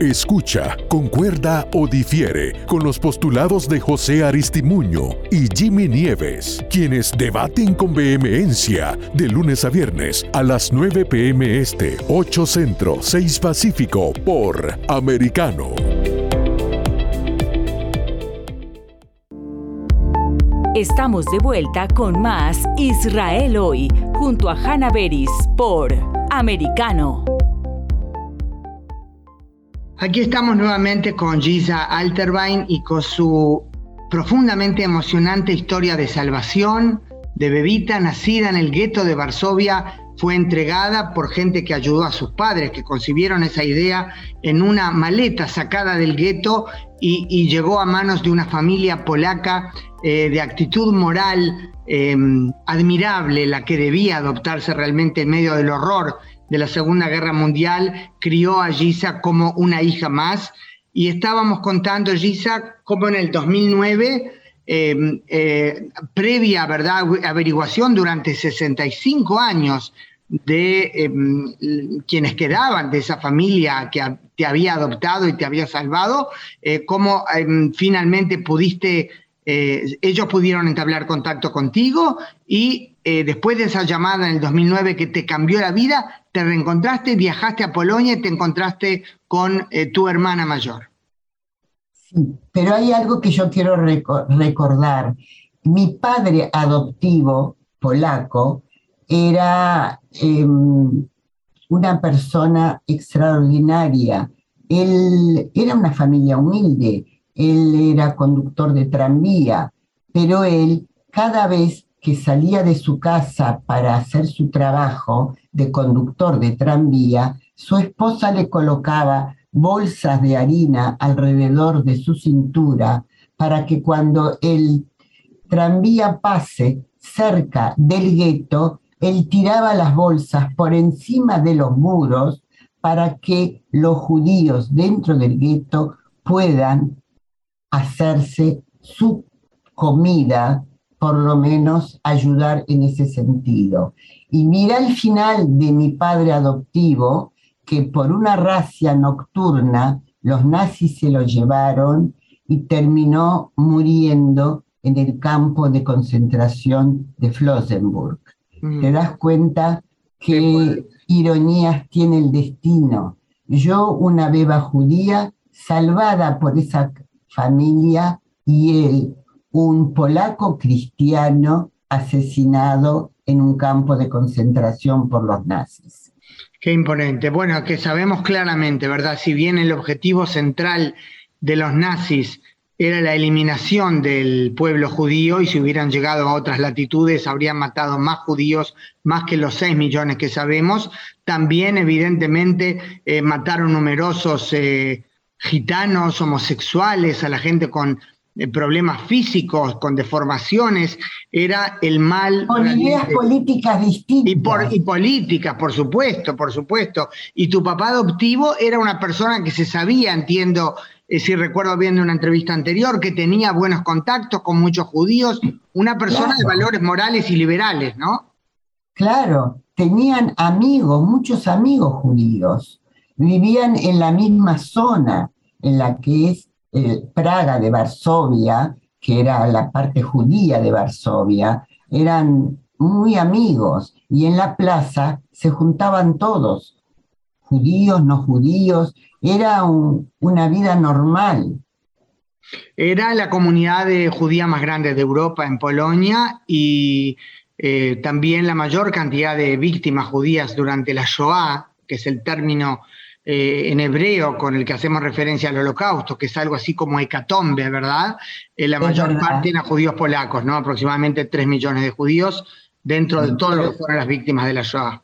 Escucha, concuerda o difiere con los postulados de José Aristimuño y Jimmy Nieves, quienes debaten con vehemencia de lunes a viernes a las 9 pm este, 8 Centro, 6 Pacífico por Americano. Estamos de vuelta con más Israel hoy, junto a Hannah Beris por Americano. Aquí estamos nuevamente con Giza Alterbein y con su profundamente emocionante historia de salvación de Bebita, nacida en el gueto de Varsovia, fue entregada por gente que ayudó a sus padres, que concibieron esa idea en una maleta sacada del gueto y, llegó a manos de una familia polaca eh, de actitud moral em, admirable, la que debía adoptarse realmente en medio del horror de la Segunda Guerra Mundial, crió a Giza como una hija más. Y estábamos contando, Giza, como en el 2009, em, eh, previa ¿verdad? averiguación durante 65 años de em, quienes quedaban de esa familia que te había adoptado y te había salvado, eh, cómo em, finalmente pudiste, eh, ellos pudieron entablar contacto contigo y después de esa llamada en el 2009 que te cambió la vida, te reencontraste, viajaste a Polonia y te encontraste con eh, tu hermana mayor. Sí, pero hay algo que yo quiero recordar. Mi padre adoptivo polaco era em, una persona extraordinaria. Él era una familia humilde, él era conductor de tranvía, pero él cada vez que salía de su casa para hacer su trabajo de conductor de tranvía, su esposa le colocaba bolsas de harina alrededor de su cintura para que cuando el tranvía pase cerca del gueto, él tiraba las bolsas por encima de los muros para que los judíos dentro del gueto puedan hacerse su comida por lo menos ayudar en ese sentido. Y mira el final de mi padre adoptivo, que por una racia nocturna los nazis se lo llevaron y terminó muriendo en el campo de concentración de Flossenburg. Mm. Te das cuenta qué ironías tiene el destino. Yo, una beba judía, salvada por esa familia, y él, un polaco cristiano, asesinado en un campo de concentración por los nazis. Qué imponente. Bueno, que sabemos claramente, ¿verdad? Si bien el objetivo central de los nazis era la eliminación del pueblo judío y si hubieran llegado a otras latitudes habrían matado más judíos, más que los 6 millones que sabemos. También evidentemente eh, mataron numerosos eh, gitanos, homosexuales, a la gente con problemas físicos, con deformaciones, era el mal. Con ideas políticas distintas. Y, por, y políticas, por supuesto, por supuesto. Y tu papá adoptivo era una persona que se sabía, entiendo, si recuerdo bien de una entrevista anterior, que tenía buenos contactos con muchos judíos, una persona de valores morales y liberales, ¿no? Claro, tenían amigos, muchos amigos judíos, vivían en la misma zona en la que es eh, Praga de Varsovia, que era la parte judía de Varsovia, eran muy amigos y en la plaza se juntaban todos, judíos, no judíos, era una vida normal. Era la comunidad de judía más grande de Europa en Polonia y eh, también la mayor cantidad de víctimas judías durante la Shoah, que es el término eh, en hebreo con el que hacemos referencia al holocausto, que es algo así como hecatombe, ¿verdad? Eh, la mayor parte eran judíos polacos, ¿no? Aproximadamente 3 millones de judíos dentro de todo lo que fueron las víctimas de la Shoah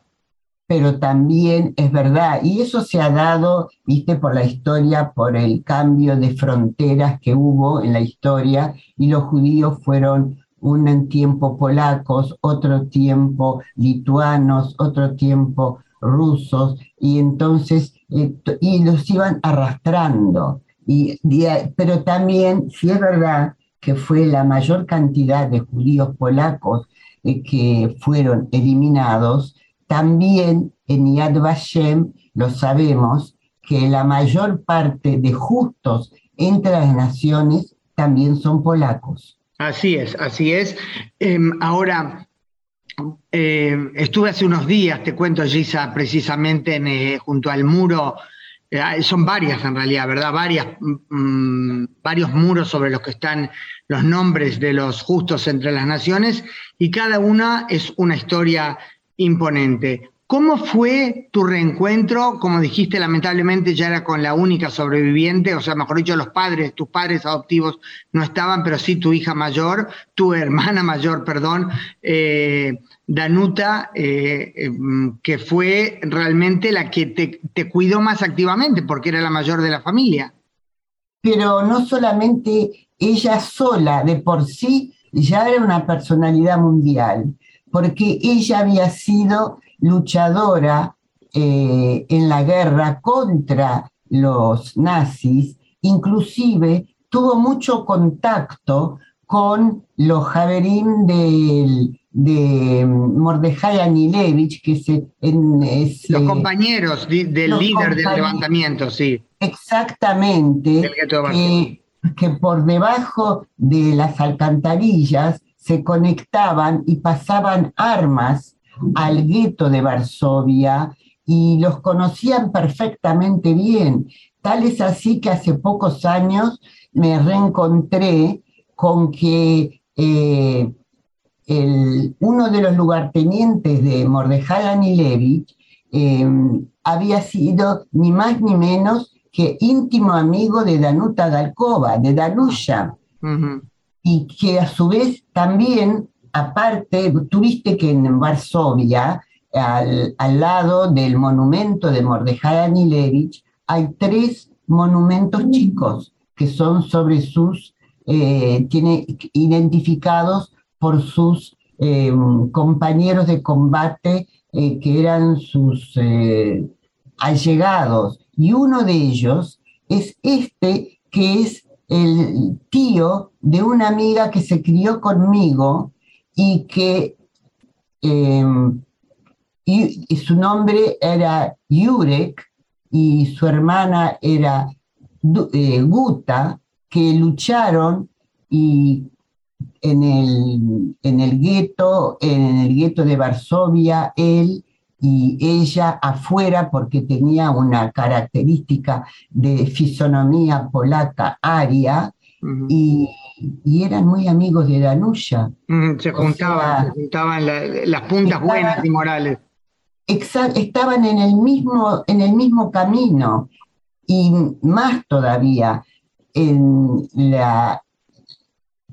pero también es verdad, y eso se ha dado, viste, por la historia, por el cambio de fronteras que hubo en la historia, y los judíos fueron un tiempo polacos, otro tiempo lituanos, otro tiempo rusos, y entonces, eh, y los iban arrastrando. Y, pero también, si es verdad que fue la mayor cantidad de judíos polacos eh, que fueron eliminados, también en Yad Vashem lo sabemos que la mayor parte de justos entre las naciones también son polacos. Así es, así es. Em, ahora, em, estuve hace unos días, te cuento, Gisa, precisamente eh, junto al muro, eh, son varias en realidad, ¿verdad? Varias, mm, varios muros sobre los que están los nombres de los justos entre las naciones y cada una es una historia imponente. ¿Cómo fue tu reencuentro? Como dijiste, lamentablemente ya era con la única sobreviviente, o sea, mejor dicho, los padres, tus padres adoptivos no estaban, pero sí tu hija mayor, tu hermana mayor, perdón, eh, Danuta, eh, em, que fue realmente la que te cuidó más activamente, porque era la mayor de la familia. Pero no solamente ella sola, de por sí, ya era una personalidad mundial porque ella había sido luchadora eh, en la guerra contra los nazis, inclusive tuvo mucho contacto con los Javerín de Mordejai Anilevich, que se, los compañeros del líder del levantamiento, sí. Exactamente. que por debajo de las alcantarillas se conectaban y pasaban armas al gueto de Varsovia y los conocían perfectamente bien. Tal es así que hace pocos años me reencontré con que eh, uno de los lugartenientes de Mordejai Anilevich em, había sido ni más ni menos que íntimo amigo de Danuta Galkova, de Danusha y que a su vez también, aparte, tuviste que en Varsovia, al, al lado del monumento de Mordejai Anilevich, hay tres monumentos chicos que son sobre sus, eh, tiene, identificados por sus eh, compañeros de combate eh, que eran sus allegados. Y uno de ellos es este que es el tío de una amiga que se crió conmigo y que em, y, su nombre era Yurek y su hermana era eh, Guta, que lucharon y en el, en el gueto, en el gueto de Varsovia, él y ella afuera porque tenía una característica de fisonomía polaca aria y, eran muy amigos de Danusia. se juntaban, se juntaban las puntas buenas y morales. estaban en el, mismo, en el mismo camino y más todavía. En la,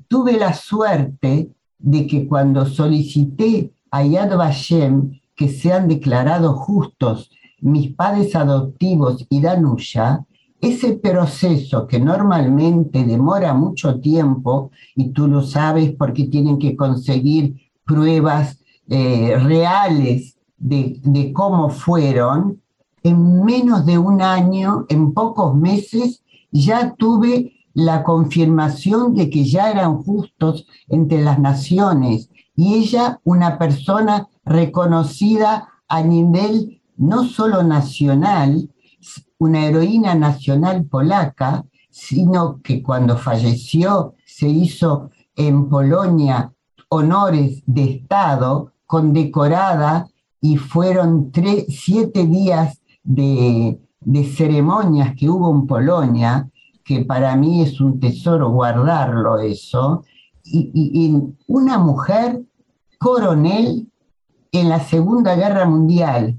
tuve la suerte de que cuando solicité a Yad Vashem que sean declarados justos mis padres adoptivos y Danusha, ese proceso que normalmente demora mucho tiempo, y tú lo sabes porque tienen que conseguir pruebas eh, reales de, de cómo fueron, en menos de un año, en pocos meses, ya tuve la confirmación de que ya eran justos entre las naciones. Y ella una persona reconocida a nivel no solo nacional, una heroína nacional polaca, sino que cuando falleció se hizo en Polonia honores de Estado, condecorada, y fueron tres, siete días de, de ceremonias que hubo en Polonia, que para mí es un tesoro guardarlo eso, y, una mujer coronel en la Segunda Guerra Mundial.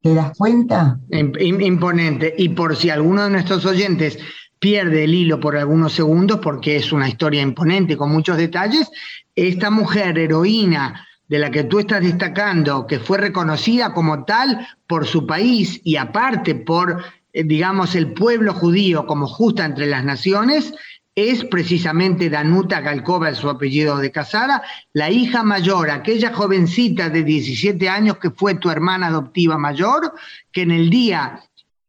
¿Te das cuenta? Imponente. Y por si alguno de nuestros oyentes pierde el hilo por algunos segundos, porque es una historia imponente con muchos detalles, esta mujer heroína de la que tú estás destacando, que fue reconocida como tal por su país y aparte por, eh, digamos, el pueblo judío como justa entre las naciones, es precisamente Danuta Galkova, su apellido de casada, la hija mayor, aquella jovencita de 17 años que fue tu hermana adoptiva mayor, que en el día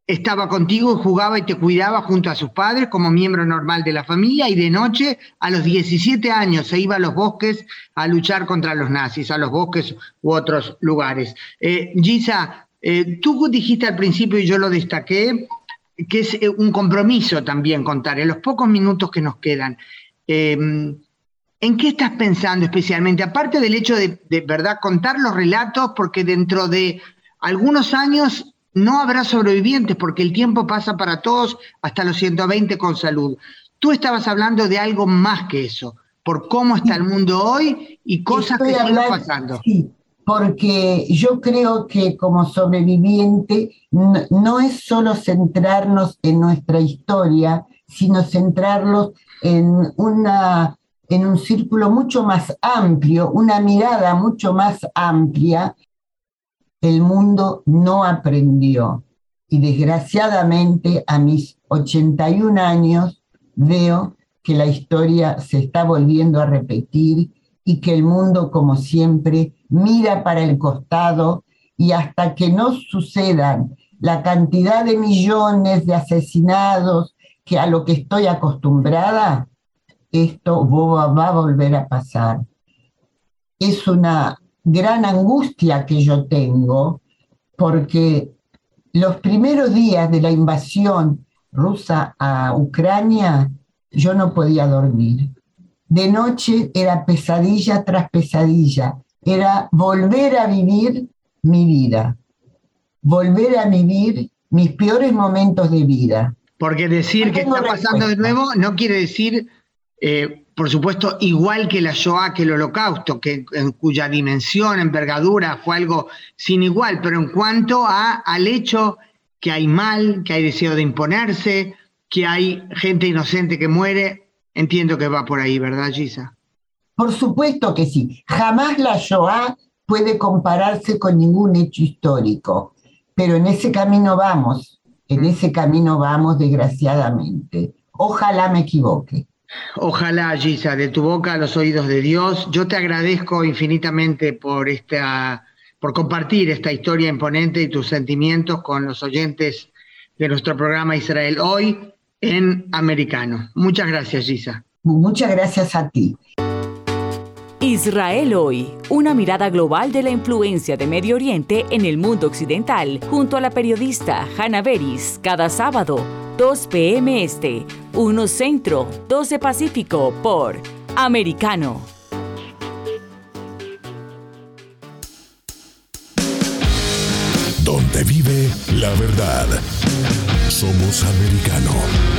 estaba contigo y jugaba y te cuidaba junto a sus padres como miembro normal de la familia y de noche a los 17 años se iba a los bosques a luchar contra los nazis, a los bosques u otros lugares. Eh, Gisa, eh, tú dijiste al principio y yo lo destaqué, que es eh, un compromiso también contar, en los pocos minutos que nos quedan. Em, ¿En qué estás pensando especialmente? Aparte del hecho de, de, verdad, contar los relatos, porque dentro de algunos años no habrá sobrevivientes, porque el tiempo pasa para todos hasta los 120 con salud. Tú estabas hablando de algo más que eso, por cómo está el mundo hoy y cosas que están pasando porque yo creo que como sobreviviente no, es solo centrarnos en nuestra historia, sino centrarnos en, una, en un círculo mucho más amplio, una mirada mucho más amplia. El mundo no aprendió y desgraciadamente a mis 81 años veo que la historia se está volviendo a repetir y que el mundo, como siempre, mira para el costado y hasta que no sucedan la cantidad de millones de asesinados que a lo que estoy acostumbrada, esto va a volver a pasar. Es una gran angustia que yo tengo porque los primeros días de la invasión rusa a Ucrania yo no podía dormir. De noche era pesadilla tras pesadilla era volver a vivir mi vida, volver a vivir mis peores momentos de vida. Porque decir que está pasando de nuevo no quiere decir, eh, por supuesto, igual que la Shoah, que el Holocausto, que, en cuya dimensión, envergadura fue algo sin igual, pero en cuanto a, al hecho que hay mal, que hay deseo de imponerse, que hay gente inocente que muere, entiendo que va por ahí, ¿verdad, Gisa? Por supuesto que sí. Jamás la Shoah puede compararse con ningún hecho histórico, pero en ese camino vamos, en ese camino vamos desgraciadamente. Ojalá me equivoque. Ojalá, Gisa, de tu boca a los oídos de Dios. Yo te agradezco infinitamente por esta, por compartir esta historia imponente y tus sentimientos con los oyentes de nuestro programa Israel hoy en americano. Muchas gracias, Gisa. Muchas gracias a ti. Israel hoy, una mirada global de la influencia de Medio Oriente en el mundo occidental, junto a la periodista Hannah Beris, cada sábado, 2 p.m. Este, 1 Centro, 12 Pacífico, por Americano. donde vive la verdad. Somos americano.